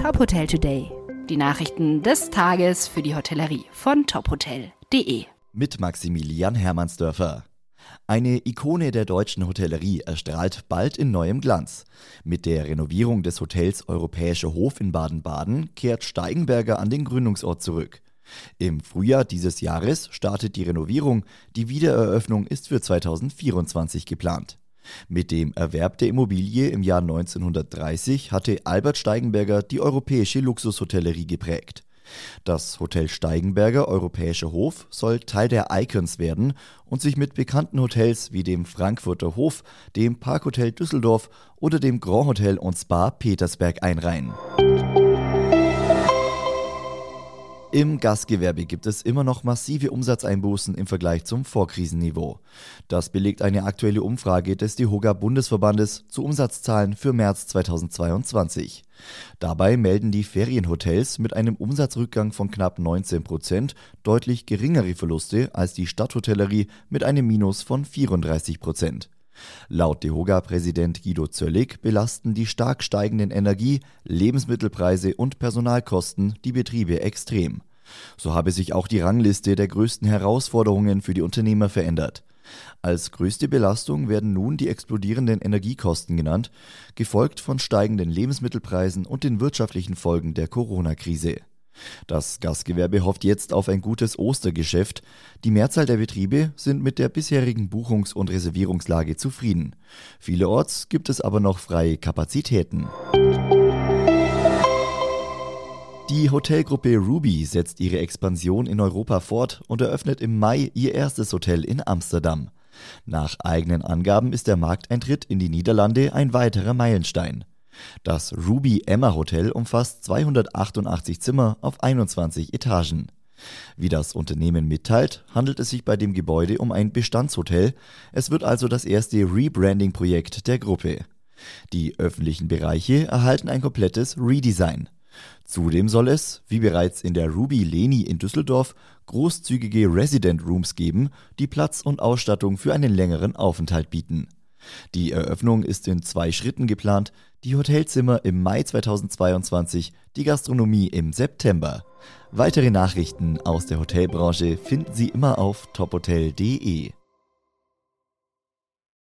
Top Hotel Today. Die Nachrichten des Tages für die Hotellerie von tophotel.de. Mit Maximilian Hermannsdörfer. Eine Ikone der deutschen Hotellerie erstrahlt bald in neuem Glanz. Mit der Renovierung des Hotels Europäischer Hof in Baden-Baden kehrt Steigenberger an den Gründungsort zurück. Im Frühjahr dieses Jahres startet die Renovierung. Die Wiedereröffnung ist für 2024 geplant. Mit dem Erwerb der Immobilie im Jahr 1930 hatte Albert Steigenberger die europäische Luxushotellerie geprägt. Das Hotel Steigenberger Europäischer Hof soll Teil der Icons werden und sich mit bekannten Hotels wie dem Frankfurter Hof, dem Parkhotel Düsseldorf oder dem Grand Hotel und Spa Petersberg einreihen. Im Gastgewerbe gibt es immer noch massive Umsatzeinbußen im Vergleich zum Vorkrisenniveau. Das belegt eine aktuelle Umfrage des DEHOGA Bundesverbandes zu Umsatzzahlen für März 2022. Dabei melden die Ferienhotels mit einem Umsatzrückgang von knapp 19 Prozent deutlich geringere Verluste als die Stadthotellerie mit einem Minus von 34 Prozent. Laut DEHOGA-Präsident Guido Zöllig belasten die stark steigenden Energie-, Lebensmittelpreise und Personalkosten die Betriebe extrem. So habe sich auch die Rangliste der größten Herausforderungen für die Unternehmer verändert. Als größte Belastung werden nun die explodierenden Energiekosten genannt, gefolgt von steigenden Lebensmittelpreisen und den wirtschaftlichen Folgen der Corona-Krise. Das Gastgewerbe hofft jetzt auf ein gutes Ostergeschäft. Die Mehrzahl der Betriebe sind mit der bisherigen Buchungs- und Reservierungslage zufrieden. Vielerorts gibt es aber noch freie Kapazitäten. Die Hotelgruppe Ruby setzt ihre Expansion in Europa fort und eröffnet im Mai ihr erstes Hotel in Amsterdam. Nach eigenen Angaben ist der Markteintritt in die Niederlande ein weiterer Meilenstein. Das Ruby Emma Hotel umfasst 288 Zimmer auf 21 Etagen. Wie das Unternehmen mitteilt, handelt es sich bei dem Gebäude um ein Bestandshotel. Es wird also das erste Rebranding-Projekt der Gruppe. Die öffentlichen Bereiche erhalten ein komplettes Redesign. Zudem soll es, wie bereits in der Ruby Leni in Düsseldorf, großzügige Resident Rooms geben, die Platz und Ausstattung für einen längeren Aufenthalt bieten. Die Eröffnung ist in zwei Schritten geplant, die Hotelzimmer im Mai 2022, die Gastronomie im September. Weitere Nachrichten aus der Hotelbranche finden Sie immer auf tophotel.de.